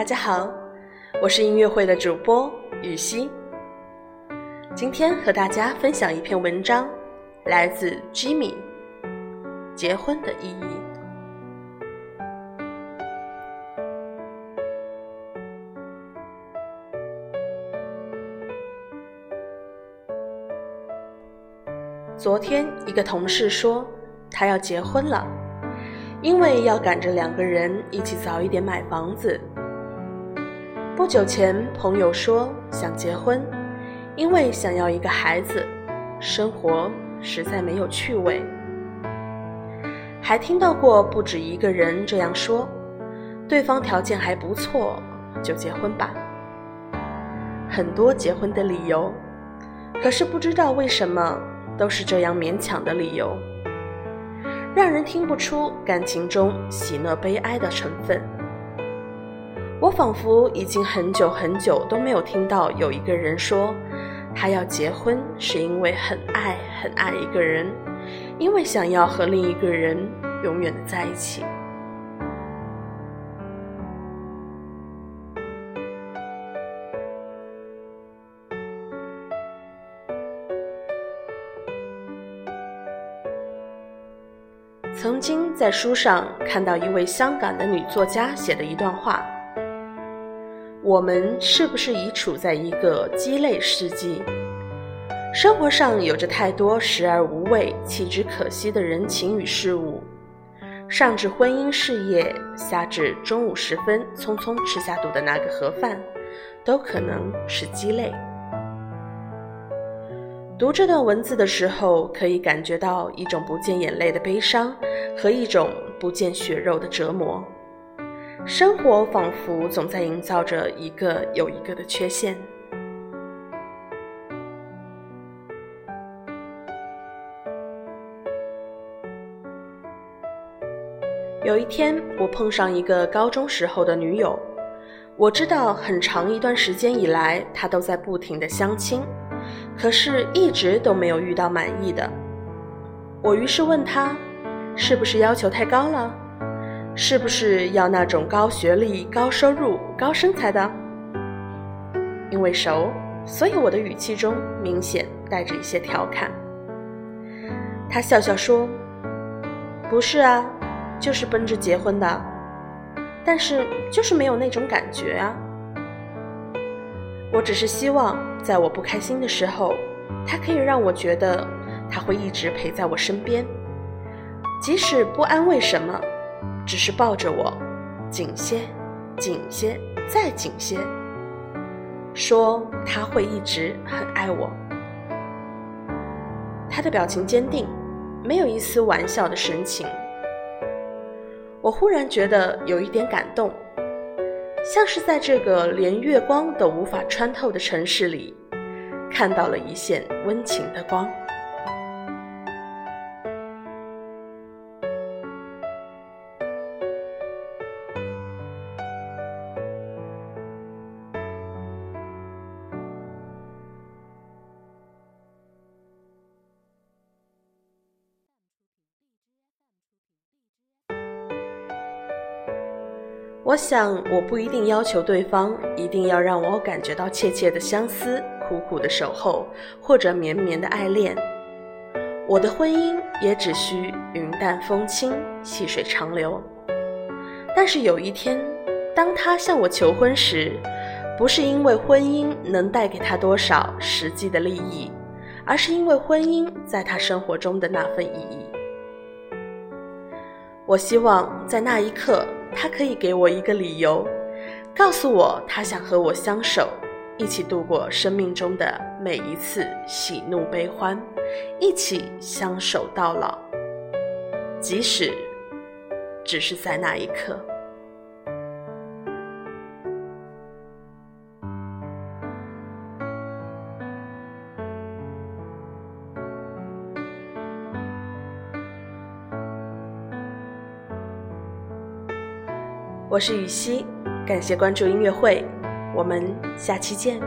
大家好，我是音乐会的主播雨熙。今天和大家分享一篇文章，来自 Jimmy。结婚的意义。昨天一个同事说，他要结婚了，因为要赶着两个人一起早一点买房子。不久前，朋友说想结婚，因为想要一个孩子，生活实在没有趣味。还听到过不止一个人这样说，对方条件还不错，就结婚吧。很多结婚的理由，可是不知道为什么都是这样勉强的理由，让人听不出感情中喜乐悲哀的成分。我仿佛已经很久很久都没有听到有一个人说，他要结婚是因为很爱很爱一个人，因为想要和另一个人永远的在一起。曾经在书上看到一位香港的女作家写的一段话。我们是不是已处在一个鸡肋世纪？生活上有着太多时而无味、弃之可惜的人情与事物，上至婚姻事业，下至中午时分匆匆吃下肚的那个盒饭，都可能是鸡肋。读这段文字的时候，可以感觉到一种不见眼泪的悲伤和一种不见血肉的折磨。生活仿佛总在营造着一个又一个的缺陷。有一天，我碰上一个高中时候的女友，我知道很长一段时间以来，她都在不停的相亲，可是一直都没有遇到满意的。我于是问她，是不是要求太高了？是不是要那种高学历、高收入、高身材的？因为熟，所以我的语气中明显带着一些调侃。他笑笑说：“不是啊，就是奔着结婚的，但是就是没有那种感觉啊。我只是希望，在我不开心的时候，他可以让我觉得他会一直陪在我身边，即使不安慰什么。”只是抱着我，紧些，紧些，再紧些，说他会一直很爱我。他的表情坚定，没有一丝玩笑的神情。我忽然觉得有一点感动，像是在这个连月光都无法穿透的城市里，看到了一线温情的光。我想，我不一定要求对方一定要让我感觉到切切的相思、苦苦的守候或者绵绵的爱恋。我的婚姻也只需云淡风轻、细水长流。但是有一天，当他向我求婚时，不是因为婚姻能带给他多少实际的利益，而是因为婚姻在他生活中的那份意义。我希望在那一刻。他可以给我一个理由，告诉我他想和我相守，一起度过生命中的每一次喜怒悲欢，一起相守到老，即使只是在那一刻。我是羽西，感谢关注音乐会，我们下期见。